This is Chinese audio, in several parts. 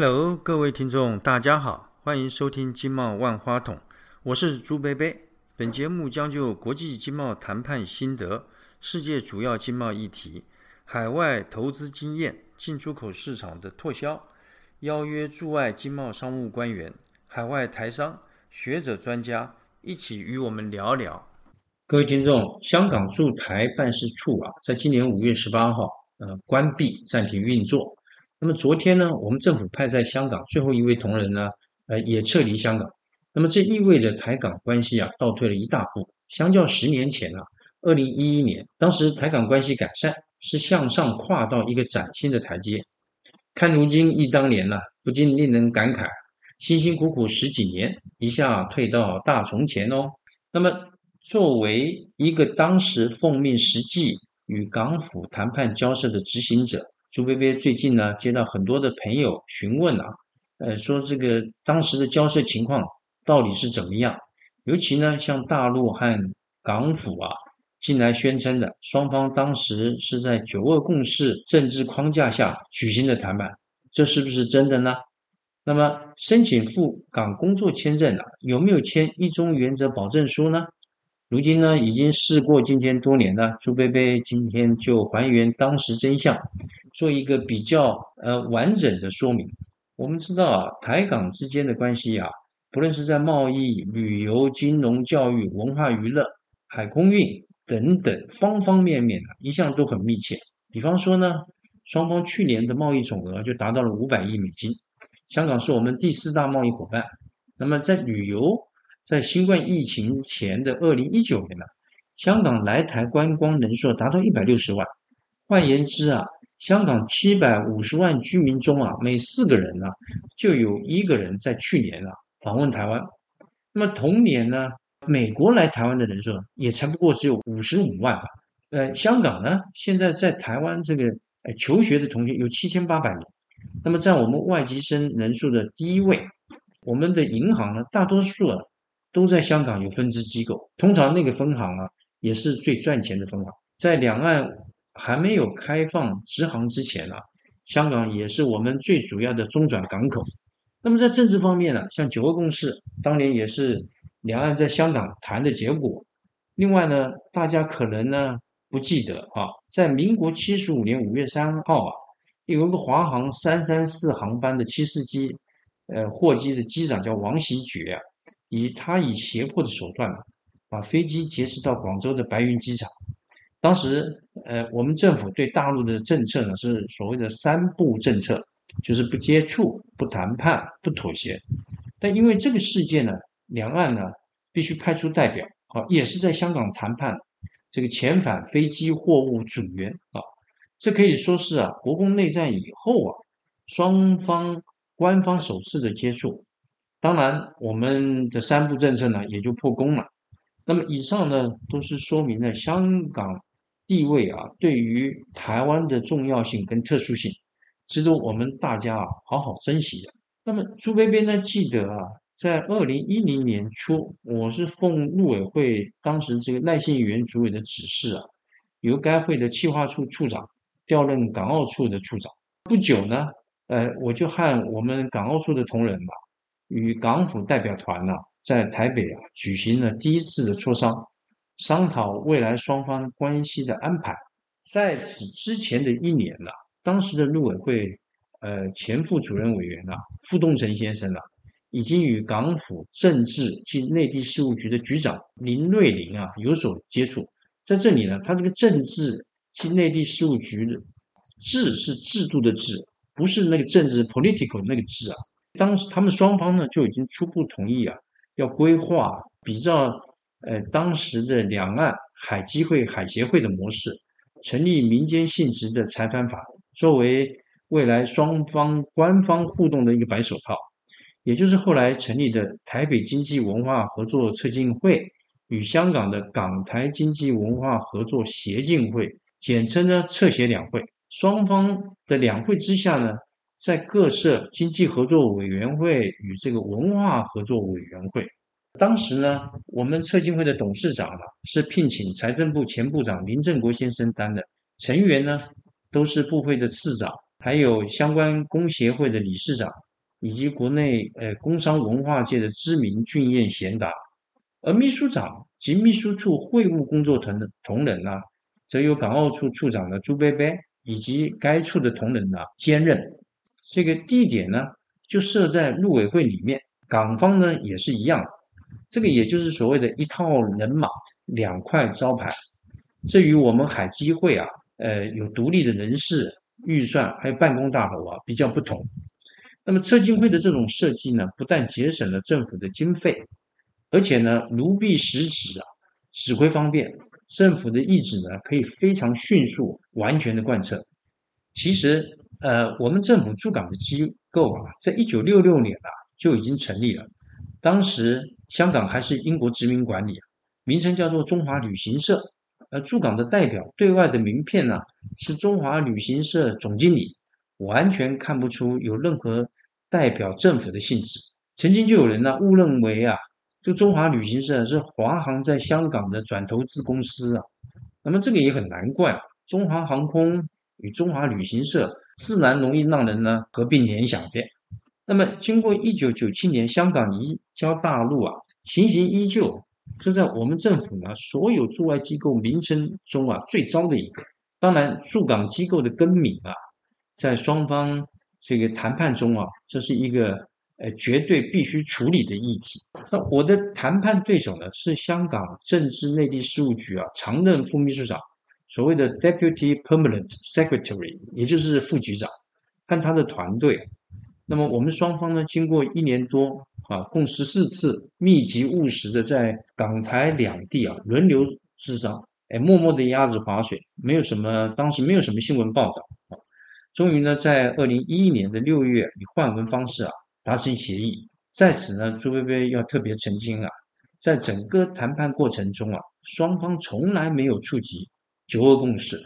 Hello，各位听众，大家好，欢迎收听《经贸万花筒》，我是朱贝贝。本节目将就国际经贸谈判心得、世界主要经贸议题、海外投资经验、进出口市场的拓销，邀约驻外经贸商务官员、海外台商、学者专家一起与我们聊聊。各位听众，香港驻台办事处啊，在今年五月十八号，呃，关闭暂停运作。那么昨天呢，我们政府派在香港最后一位同仁呢，呃，也撤离香港。那么这意味着台港关系啊，倒退了一大步。相较十年前啊，二零一一年，当时台港关系改善是向上跨到一个崭新的台阶。看如今忆当年呐，不禁令人感慨，辛辛苦苦十几年，一下退到大从前哦。那么作为一个当时奉命实际与港府谈判交涉的执行者。朱贝贝最近呢，接到很多的朋友询问啊，呃，说这个当时的交涉情况到底是怎么样？尤其呢，像大陆和港府啊，近来宣称的双方当时是在九二共识政治框架下举行的谈判，这是不是真的呢？那么申请赴港工作签证啊，有没有签一中原则保证书呢？如今呢，已经事过境迁多年了，朱贝贝今天就还原当时真相，做一个比较呃完整的说明。我们知道啊，台港之间的关系啊，不论是在贸易、旅游、金融、教育、文化娱乐、海空运等等方方面面啊，一向都很密切。比方说呢，双方去年的贸易总额就达到了五百亿美金，香港是我们第四大贸易伙伴。那么在旅游，在新冠疫情前的二零一九年呢，香港来台观光人数达到一百六十万。换言之啊，香港七百五十万居民中啊，每四个人呢，就有一个人在去年啊访问台湾。那么同年呢，美国来台湾的人数也才不过只有五十五万吧。呃，香港呢，现在在台湾这个求学的同学有七千八百名，那么在我们外籍生人数的第一位。我们的银行呢，大多数啊。都在香港有分支机构，通常那个分行啊也是最赚钱的分行。在两岸还没有开放直航之前啊，香港也是我们最主要的中转港口。那么在政治方面呢，像九二共识当年也是两岸在香港谈的结果。另外呢，大家可能呢不记得啊，在民国七十五年五月三号啊，有一个华航三三四航班的七四机，呃，货机的机长叫王喜觉啊。以他以胁迫的手段把飞机劫持到广州的白云机场。当时，呃，我们政府对大陆的政策呢是所谓的“三不政策”，就是不接触、不谈判、不妥协。但因为这个事件呢，两岸呢必须派出代表，啊，也是在香港谈判这个遣返飞机货物组员啊，这可以说是啊，国共内战以后啊，双方官方首次的接触。当然，我们的三不政策呢也就破功了。那么以上呢都是说明了香港地位啊对于台湾的重要性跟特殊性，值得我们大家啊好好珍惜的。那么朱贝贝呢记得啊，在二零一零年初，我是奉陆委会当时这个赖信元主委的指示啊，由该会的企划处处长调任港澳处的处长。不久呢，呃，我就和我们港澳处的同仁嘛。与港府代表团呢，在台北啊举行了第一次的磋商，商讨未来双方关系的安排。在此之前的一年呢，当时的陆委会呃前副主任委员啊傅东成先生啊，已经与港府政治及内地事务局的局长林瑞麟啊有所接触。在这里呢，他这个政治及内地事务局的“治”是制度的“治”，不是那个政治 （political） 那个“治”啊。当时他们双方呢就已经初步同意啊，要规划比较呃当时的两岸海基会、海协会的模式，成立民间性质的裁判法，作为未来双方官方互动的一个白手套，也就是后来成立的台北经济文化合作促进会与香港的港台经济文化合作协进会，简称呢侧协两会，双方的两会之下呢。在各设经济合作委员会与这个文化合作委员会，当时呢，我们策进会的董事长啊是聘请财政部前部长林正国先生担任，成员呢都是部会的次长，还有相关工协会的理事长以及国内呃工商文化界的知名俊彦贤达，而秘书长及秘书处会务工作团的同仁呢，则由港澳处处长的朱贝贝以及该处的同仁呢兼任。这个地点呢，就设在陆委会里面，港方呢也是一样，这个也就是所谓的一套人马两块招牌。至于我们海基会啊，呃，有独立的人事、预算，还有办公大楼啊，比较不同。那么测金会的这种设计呢，不但节省了政府的经费，而且呢，如臂使指啊，指挥方便，政府的意志呢，可以非常迅速、完全的贯彻。其实，呃，我们政府驻港的机构啊，在一九六六年啊就已经成立了，当时香港还是英国殖民管理，名称叫做中华旅行社。呃，驻港的代表对外的名片呢，是中华旅行社总经理，完全看不出有任何。代表政府的性质，曾经就有人呢误认为啊，这中华旅行社是华航在香港的转投资公司啊。那么这个也很难怪，中华航空与中华旅行社自然容易让人呢合并联想的。那么经过一九九七年香港移交大陆啊，情形依旧，是在我们政府呢所有驻外机构名称中啊最糟的一个。当然，驻港机构的更名啊，在双方。这个谈判中啊，这是一个呃绝对必须处理的议题。那我的谈判对手呢是香港政治内地事务局啊常任副秘书长，所谓的 Deputy Permanent Secretary，也就是副局长，和他的团队。那么我们双方呢，经过一年多啊，共十四次密集务实的在港台两地啊轮流磋商，哎，默默的鸭子划水，没有什么，当时没有什么新闻报道啊。终于呢，在二零一一年的六月，以换文方式啊达成协议。在此呢，朱薇薇要特别澄清啊，在整个谈判过程中啊，双方从来没有触及九二共识。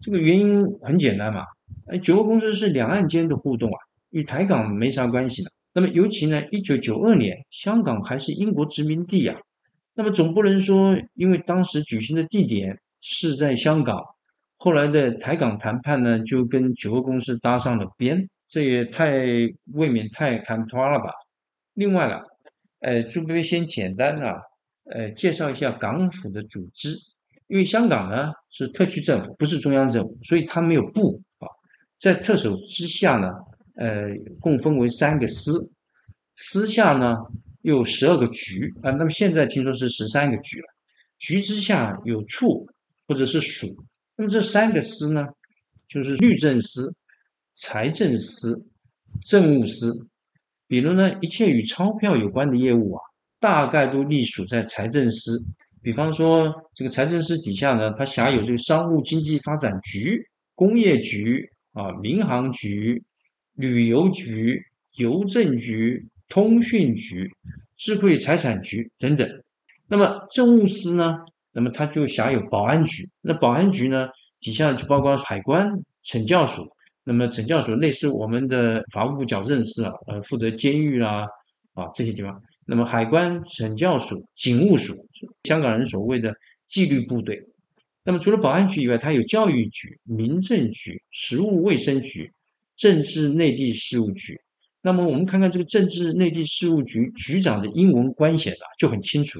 这个原因很简单嘛，哎，九二共识是两岸间的互动啊，与台港没啥关系的。那么尤其呢，一九九二年香港还是英国殖民地啊，那么总不能说因为当时举行的地点是在香港。后来的台港谈判呢，就跟九二公司搭上了边，这也太未免太看拖了吧。另外呢，呃，朱贝贝先简单的呃介绍一下港府的组织，因为香港呢是特区政府，不是中央政府，所以它没有部啊。在特首之下呢，呃，共分为三个司，司下呢有十二个局啊。那么现在听说是十三个局了，局之下有处或者是署。那么这三个司呢，就是律政司、财政司、政务司。比如呢，一切与钞票有关的业务啊，大概都隶属在财政司。比方说，这个财政司底下呢，它辖有这个商务经济发展局、工业局啊、民航局、旅游局、邮政局、通讯局、智慧财产局等等。那么政务司呢？那么它就辖有保安局，那保安局呢底下就包括海关、惩教署。那么惩教署类似我们的法务部矫正司啊，呃，负责监狱啦啊这些地方。那么海关、惩教署、警务署，香港人所谓的纪律部队。那么除了保安局以外，它有教育局、民政局、食物卫生局、政治内地事务局。那么我们看看这个政治内地事务局局长的英文官衔啊，就很清楚。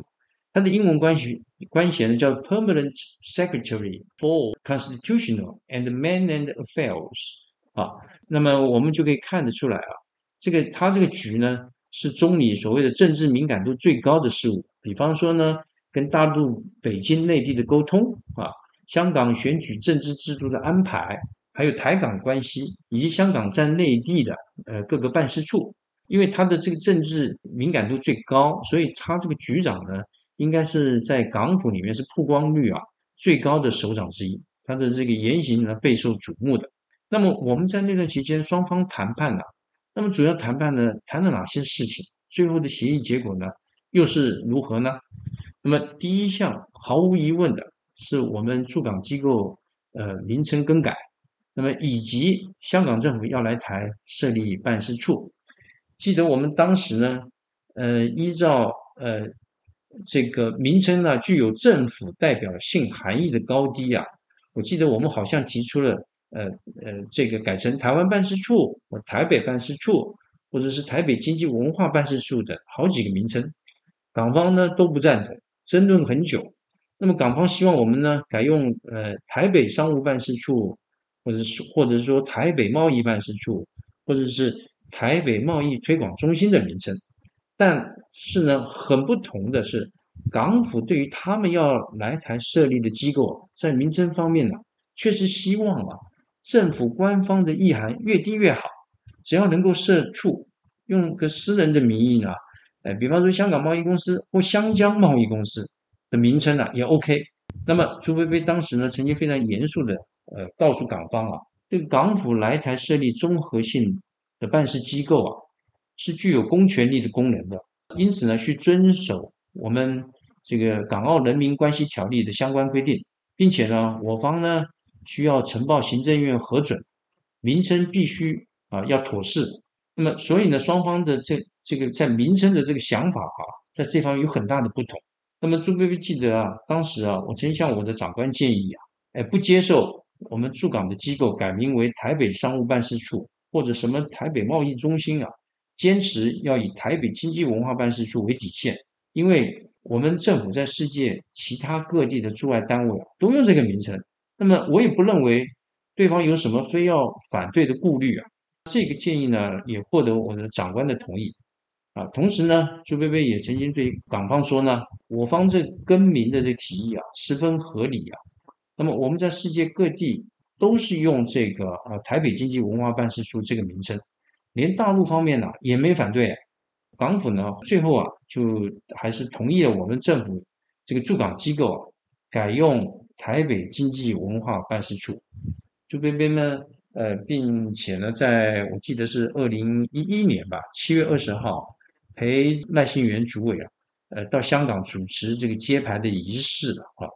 他的英文关系官衔呢叫 Permanent Secretary for Constitutional and Mainland Affairs 啊，那么我们就可以看得出来啊，这个他这个局呢是中理所谓的政治敏感度最高的事务，比方说呢跟大陆北京内地的沟通啊，香港选举政治制度的安排，还有台港关系以及香港在内地的呃各个办事处，因为他的这个政治敏感度最高，所以他这个局长呢。应该是在港府里面是曝光率啊最高的首长之一，他的这个言行呢备受瞩目的。那么我们在那段期间双方谈判呢，那么主要谈判呢谈了哪些事情？最后的协议结果呢又是如何呢？那么第一项毫无疑问的是我们驻港机构呃名称更改，那么以及香港政府要来台设立办事处。记得我们当时呢呃依照呃。这个名称呢，具有政府代表性含义的高低啊，我记得我们好像提出了，呃呃，这个改成台湾办事处或台北办事处或者是台北经济文化办事处的好几个名称，港方呢都不赞同，争论很久。那么港方希望我们呢改用呃台北商务办事处，或者是或者说台北贸易办事处，或者是台北贸易推广中心的名称。但是呢，很不同的是，港府对于他们要来台设立的机构，在名称方面呢，确实希望啊，政府官方的意涵越低越好。只要能够设处，用个私人的名义呢，哎，比方说香港贸易公司或香江贸易公司的名称呢，也 OK。那么朱飞飞当时呢，曾经非常严肃的呃告诉港方啊，这个港府来台设立综合性的办事机构啊，是具有公权力的功能的，因此呢，需遵守我们这个《港澳人民关系条例》的相关规定，并且呢，我方呢需要呈报行政院核准，名称必须。啊，要妥适。那么，所以呢，双方的这这个在名称的这个想法啊，在这方面有很大的不同。那么，朱贝贝记得啊，当时啊，我曾向我的长官建议啊，哎，不接受我们驻港的机构改名为台北商务办事处或者什么台北贸易中心啊，坚持要以台北经济文化办事处为底线，因为我们政府在世界其他各地的驻外单位啊，都用这个名称。那么，我也不认为对方有什么非要反对的顾虑啊。这个建议呢，也获得我的长官的同意啊。同时呢，朱贝贝也曾经对港方说呢，我方这更名的这提议啊，十分合理啊。那么我们在世界各地都是用这个呃台北经济文化办事处这个名称，连大陆方面呢也没反对。港府呢最后啊，就还是同意了我们政府这个驻港机构啊，改用台北经济文化办事处。朱贝贝呢。呃，并且呢，在我记得是二零一一年吧，七月二十号，陪赖幸元主委啊，呃，到香港主持这个揭牌的仪式的啊。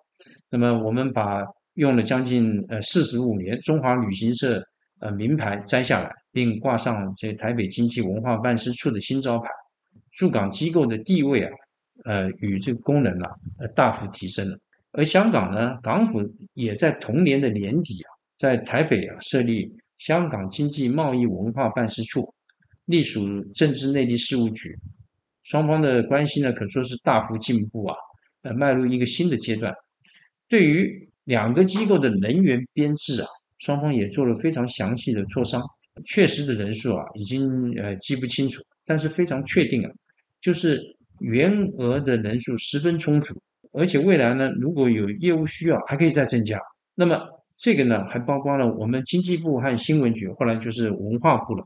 那么我们把用了将近呃四十五年中华旅行社呃名牌摘下来，并挂上这台北经济文化办事处的新招牌，驻港机构的地位啊，呃，与这个功能啊，呃，大幅提升了。而香港呢，港府也在同年的年底啊。在台北啊设立香港经济贸易文化办事处，隶属政治内地事务局，双方的关系呢可说是大幅进步啊，呃，迈入一个新的阶段。对于两个机构的人员编制啊，双方也做了非常详细的磋商。确实的人数啊，已经呃记不清楚，但是非常确定啊，就是员额的人数十分充足，而且未来呢，如果有业务需要，还可以再增加。那么。这个呢，还包括了我们经济部和新闻局，后来就是文化部了，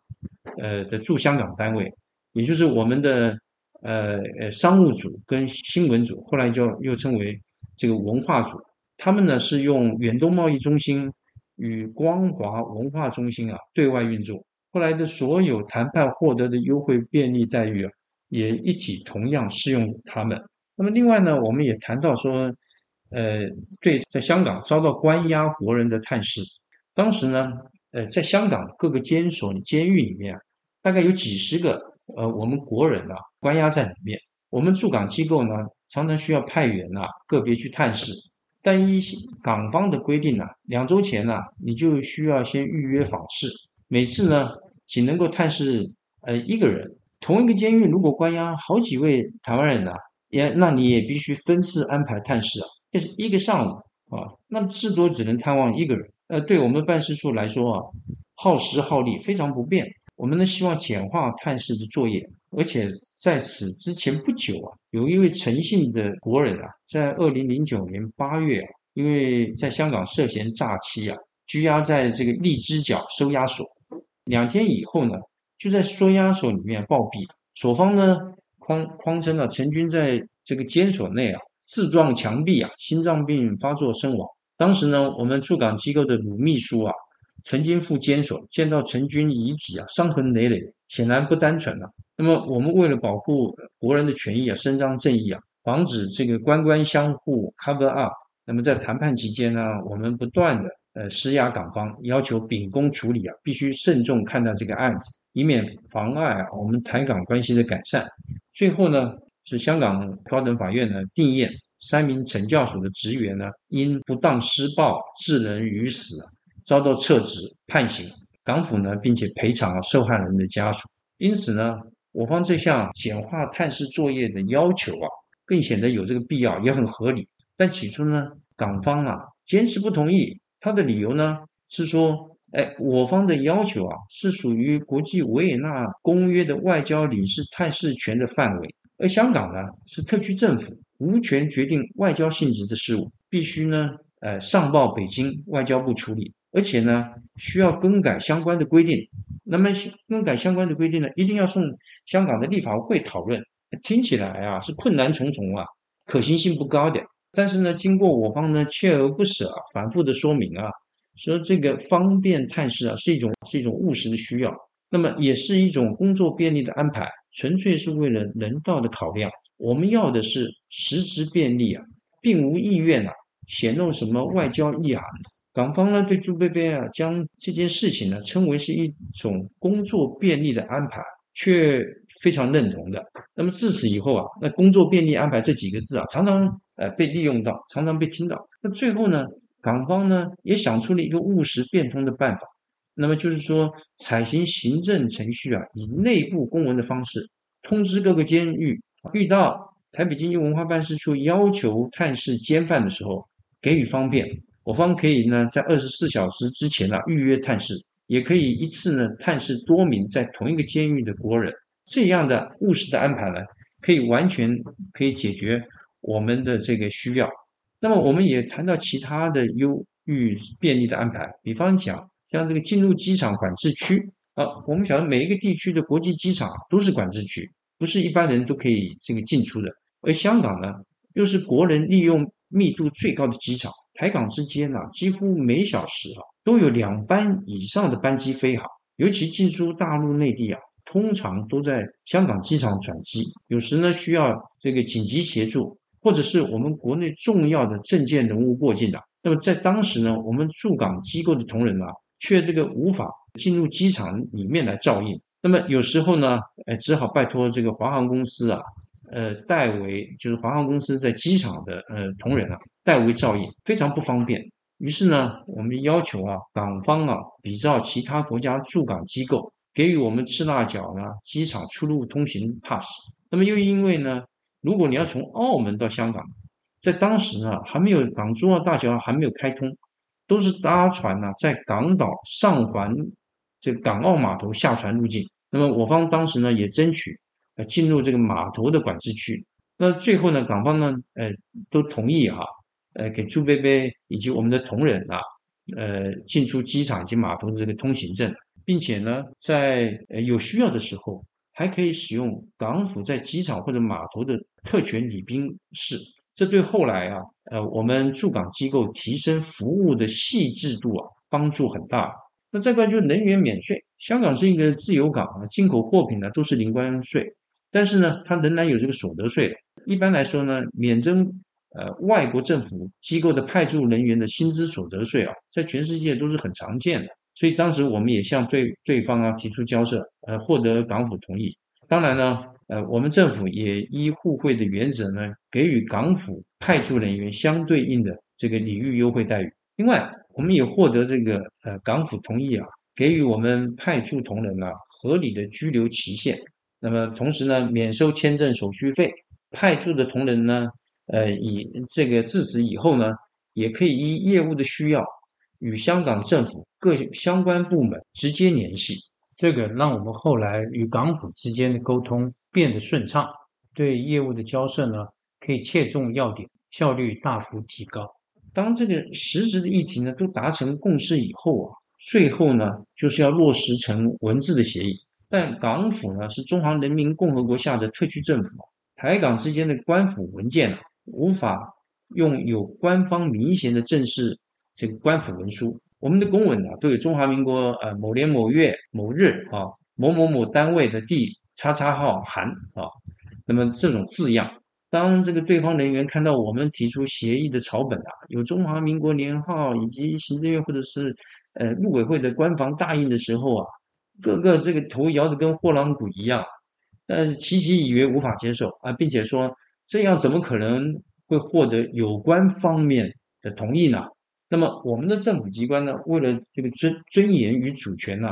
呃的驻香港单位，也就是我们的呃呃商务组跟新闻组，后来就又称为这个文化组。他们呢是用远东贸易中心与光华文化中心啊对外运作。后来的所有谈判获得的优惠便利待遇啊，也一体同样适用他们。那么另外呢，我们也谈到说。呃，对，在香港遭到关押国人的探视，当时呢，呃，在香港各个监所、监狱里面，大概有几十个呃我们国人啊关押在里面。我们驻港机构呢，常常需要派员啊个别去探视，但依港方的规定呢，两周前呢，你就需要先预约访视，每次呢，仅能够探视呃一个人。同一个监狱如果关押好几位台湾人呢，也那你也必须分次安排探视啊。就是一个上午啊，那至多只能探望一个人。呃，对我们办事处来说啊，耗时耗力非常不便。我们呢希望简化探视的作业，而且在此之前不久啊，有一位诚信的国人啊，在二零零九年八月啊，因为在香港涉嫌诈欺啊，拘押在这个荔枝角收押所。两天以后呢，就在收押所里面暴毙。所方呢匡匡称啊，陈军在这个监所内啊。自撞墙壁啊，心脏病发作身亡。当时呢，我们驻港机构的鲁秘书啊，曾经赴监所见到陈军遗体啊，伤痕累累，显然不单纯啊。那么我们为了保护国人的权益啊，伸张正义啊，防止这个官官相护 cover up。那么在谈判期间呢，我们不断的呃施压港方，要求秉公处理啊，必须慎重看待这个案子，以免妨碍我们台港关系的改善。最后呢。是香港高等法院呢定验三名惩教署的职员呢因不当施暴致人于死，遭到撤职判刑。港府呢并且赔偿了受害人的家属。因此呢，我方这项简化探视作业的要求啊，更显得有这个必要，也很合理。但起初呢，港方啊坚持不同意，他的理由呢是说，哎，我方的要求啊是属于国际维也纳公约的外交领事探视权的范围，而香港呢是特区政府，无权决定外交性质的事务，必须呢，呃，上报北京外交部处理，而且呢需要更改相关的规定。那么更改相关的规定呢，一定要送香港的立法会讨论，听起来啊是困难重重啊，可行性不高的。但是呢，经过我方呢锲而不舍、反复的说明啊，说这个方便探视啊是一种是一种务实的需要，那么也是一种工作便利的安排，纯粹是为了人道的考量。我们要的是实质便利啊，并无意愿啊显露什么外交意涵。港方呢对朱贝贝啊将这件事情呢称为是一种工作便利的安排，却非常认同的。那么自此以后啊，那工作便利安排这几个字啊，常常。呃，被利用到，常常被听到。那最后呢，港方呢也想出了一个务实变通的办法，那么就是说，采行行政程序啊，以内部公文的方式通知各个监狱，遇到台北经济文化办事处要求探视监犯的时候，给予方便。我方可以呢，在二十四小时之前呢预约探视，也可以一次呢探视多名在同一个监狱的国人。这样的务实的安排呢，可以完全可以解决。我们的这个需要，那么我们也谈到其他的优遇便利的安排，比方讲，像这个进入机场管制区啊，我们晓得每一个地区的国际机场都是管制区，不是一般人都可以这个进出的。而香港呢，又是国人利用密度最高的机场，台港之间呢，几乎每小时啊都有两班以上的班机飞航，尤其进出大陆内地啊，通常都在香港机场转机，有时呢需要这个紧急协助。或者是我们国内重要的政界人物过境的，那么在当时呢，我们驻港机构的同仁啊，却这个无法进入机场里面来照应。那么有时候呢，呃，只好拜托这个华航公司啊，呃，代为就是华航公司在机场的呃同仁啊，代为照应，非常不方便。于是呢，我们要求啊，港方啊，比照其他国家驻港机构，给予我们赤腊角呢机场出入通行 pass。那么又因为呢。如果你要从澳门到香港，在当时呢还没有港珠澳大桥还没有开通，都是搭船呢在港岛上环这港澳码头下船入境。那么我方当时呢也争取呃进入这个码头的管制区。那最后呢港方呢呃都同意哈，呃给朱贝贝以及我们的同仁啊呃进出机场及码头的这个通行证，并且呢在呃有需要的时候。还可以使用港府在机场或者码头的特权礼宾室，这对后来啊，呃，我们驻港机构提升服务的细致度啊，帮助很大。那再过来就是能源免税，香港是一个自由港啊，进口货品呢都是零关税，但是呢，它仍然有这个所得税。一般来说呢，免征呃外国政府机构的派驻人员的薪资所得税啊，在全世界都是很常见的。所以当时我们也向对对方啊提出交涉，呃，获得港府同意。当然呢，呃，我们政府也依互惠的原则呢，给予港府派驻人员相对应的这个礼遇优惠待遇。另外，我们也获得这个呃港府同意啊，给予我们派驻同仁啊合理的居留期限。那么同时呢，免收签证手续费。派驻的同仁呢，呃，以这个自此以后呢，也可以依业务的需要。与香港政府各相关部门直接联系，这个让我们后来与港府之间的沟通变得顺畅，对业务的交涉呢可以切中要点，效率大幅提高。当这个实质的议题呢都达成共识以后啊，最后呢就是要落实成文字的协议。但港府呢是中华人民共和国下的特区政府，台港之间的官府文件啊，无法用有官方明显的正式。这个官府文书，我们的公文啊，都有中华民国呃某年某月某日啊某某某单位的第叉叉号函啊，那么这种字样，当这个对方人员看到我们提出协议的草本啊，有中华民国年号以及行政院或者是呃陆委会的官方大印的时候啊，个个这个头摇得跟货郎鼓一样，呃，齐齐以为无法接受啊，并且说这样怎么可能会获得有关方面的同意呢？那么，我们的政府机关呢，为了这个尊尊严与主权呐，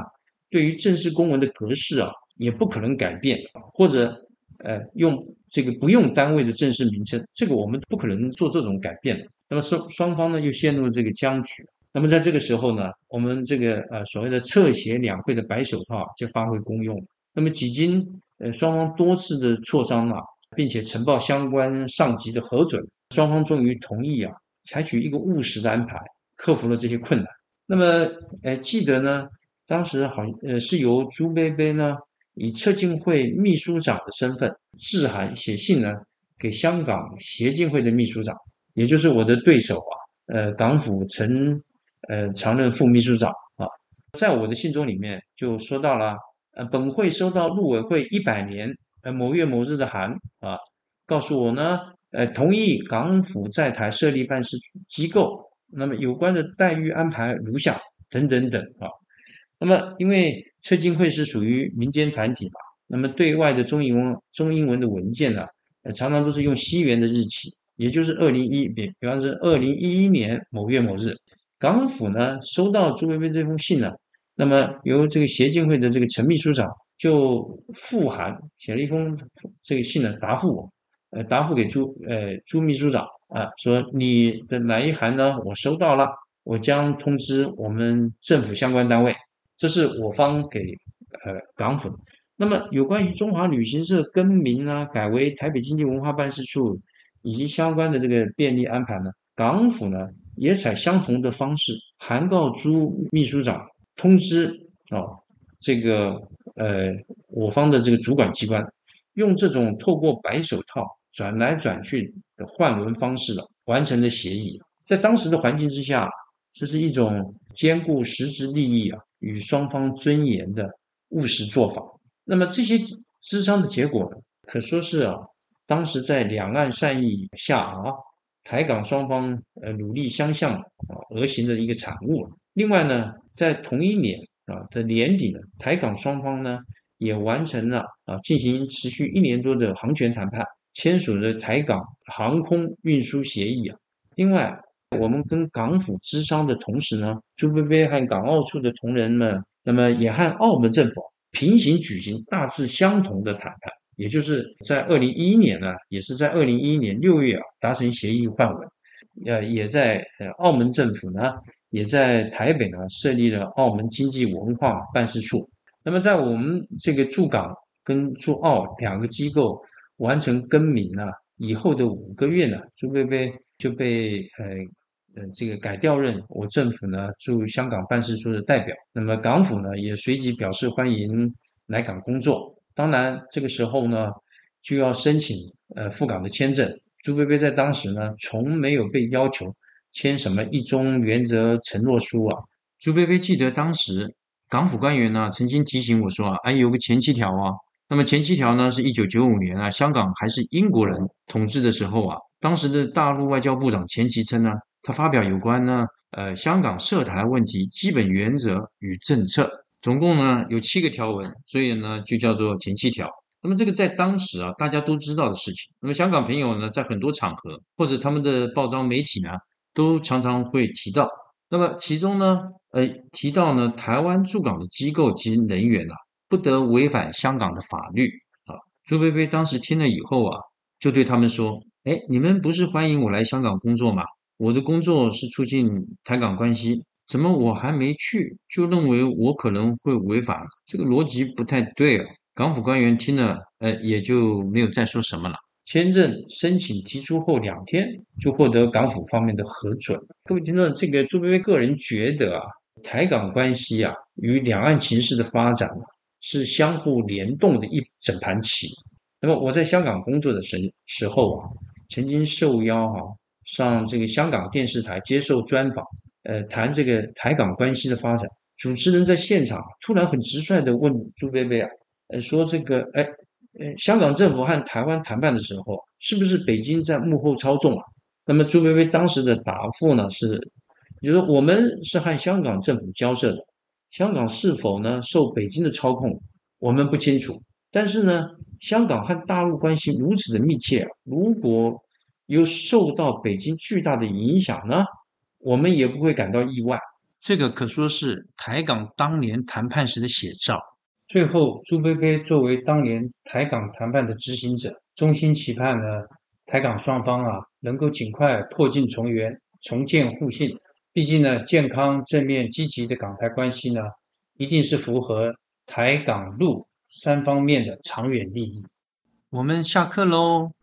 对于正式公文的格式啊，也不可能改变，或者呃用这个不用单位的正式名称，这个我们不可能做这种改变。那么双双方呢又陷入这个僵局。那么在这个时候呢，我们这个呃所谓的侧协两会的白手套就发挥功用。那么几经呃双方多次的磋商啊，并且呈报相关上级的核准，双方终于同意啊，采取一个务实的安排，克服了这些困难。那么呃记得呢，当时好呃是由朱贝贝呢以策进会秘书长的身份致函写信呢给香港协进会的秘书长，也就是我的对手啊，呃港府曾。呃，常任副秘书长啊，在我的信中里面就说到了，呃，本会收到陆委会一百年呃某月某日的函啊，告诉我呢，呃，同意港府在台设立办事机构，那么有关的待遇安排如下等等等啊。那么因为策进会是属于民间团体嘛，那么对外的中英文中英文的文件呢，呃，常常都是用西元的日期，也就是二零一比，比方说二零一一年某月某日。港府呢收到朱薇薇这封信呢，那么由这个协进会的这个陈秘书长就复函写了一封这个信呢答复我，呃答复给朱呃朱秘书长啊说你的哪一函呢我收到了，我将通知我们政府相关单位，这是我方给呃港府的。那么有关于中华旅行社更名啊改为台北经济文化办事处以及相关的这个便利安排呢，港府呢。也采相同的方式函告朱秘书长，通知啊，这个呃我方的这个主管机关，用这种透过白手套转来转去的换轮方式啊，完成的协议。在当时的环境之下，这是一种兼顾实质利益啊与双方尊严的务实做法。那么这些磋商的结果呢，可说是啊，当时在两岸善意下啊。台港双方呃努力相向啊而行的一个产物。另外呢，在同一年啊的年底呢，台港双方呢也完成了啊进行持续一年多的航权谈判，签署了台港航空运输协议啊。另外，我们跟港府咨商的同时呢，朱菲菲和港澳处的同仁们，那么也和澳门政府平行举行大致相同的谈判。也就是在二零一一年呢，也是在二零一一年六月啊达成协议换文，呃，也在呃澳门政府呢，也在台北呢设立了澳门经济文化办事处。那么在我们这个驻港跟驻澳两个机构完成更名呢以后的五个月呢，朱贝贝就被呃呃这个改调任我政府呢驻香港办事处的代表。那么港府呢也随即表示欢迎来港工作。当然，这个时候呢，就要申请呃赴港的签证。朱贝贝在当时呢，从没有被要求签什么一中原则承诺书啊。朱贝贝记得当时港府官员呢，曾经提醒我说啊，哎，有个前七条啊。那么前七条呢，是一九九五年啊，香港还是英国人统治的时候啊，当时的大陆外交部长钱其琛呢，他发表有关呢，呃，香港涉台问题基本原则与政策。总共呢有七个条文，所以呢就叫做前七条。那么这个在当时啊大家都知道的事情。那么香港朋友呢在很多场合或者他们的报章媒体呢都常常会提到。那么其中呢呃提到呢台湾驻港的机构及人员啊不得违反香港的法律啊。朱菲菲当时听了以后啊就对他们说：哎，你们不是欢迎我来香港工作吗？我的工作是促进台港关系。怎么我还没去，就认为我可能会违法？这个逻辑不太对啊！港府官员听了，呃，也就没有再说什么了。签证申请提出后两天，就获得港府方面的核准。各位听众，这个朱薇薇个人觉得啊，台港关系啊，与两岸情势的发展啊，是相互联动的一整盘棋。那么我在香港工作的时时候啊，曾经受邀哈上这个香港电视台接受专访。呃，谈这个台港关系的发展，主持人在现场突然很直率的问朱贝贝啊，呃，说这个，哎，呃，香港政府和台湾谈判的时候，是不是北京在幕后操纵啊？那么朱贝贝当时的答复呢是，就是我们是和香港政府交涉的，香港是否呢受北京的操控，我们不清楚。但是呢，香港和大陆关系如此的密切，如果有受到北京巨大的影响呢？我们也不会感到意外，这个可说是台港当年谈判时的写照。最后，朱菲菲作为当年台港谈判的执行者，衷心期盼呢，台港双方啊能够尽快破镜重圆，重建互信。毕竟呢，健康、正面、积极的港台关系呢，一定是符合台港陆三方面的长远利益。我们下课喽。